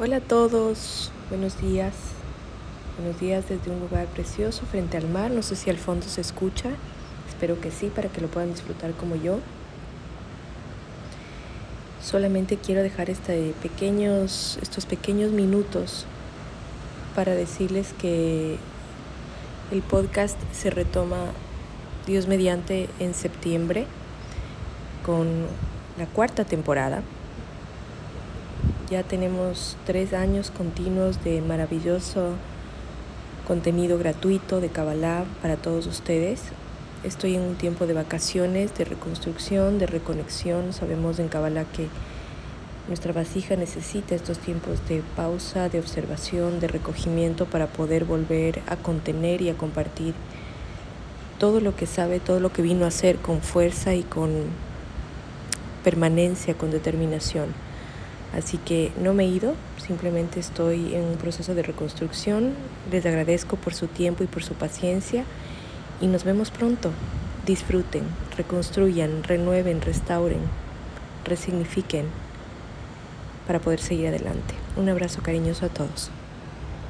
Hola a todos, buenos días. Buenos días desde un lugar precioso frente al mar. No sé si al fondo se escucha. Espero que sí, para que lo puedan disfrutar como yo. Solamente quiero dejar este pequeños, estos pequeños minutos para decirles que el podcast se retoma Dios mediante en septiembre con la cuarta temporada. Ya tenemos tres años continuos de maravilloso contenido gratuito de Kabbalah para todos ustedes. Estoy en un tiempo de vacaciones, de reconstrucción, de reconexión. Sabemos en Kabbalah que nuestra vasija necesita estos tiempos de pausa, de observación, de recogimiento para poder volver a contener y a compartir todo lo que sabe, todo lo que vino a hacer con fuerza y con permanencia, con determinación. Así que no me he ido, simplemente estoy en un proceso de reconstrucción. Les agradezco por su tiempo y por su paciencia y nos vemos pronto. Disfruten, reconstruyan, renueven, restauren, resignifiquen para poder seguir adelante. Un abrazo cariñoso a todos.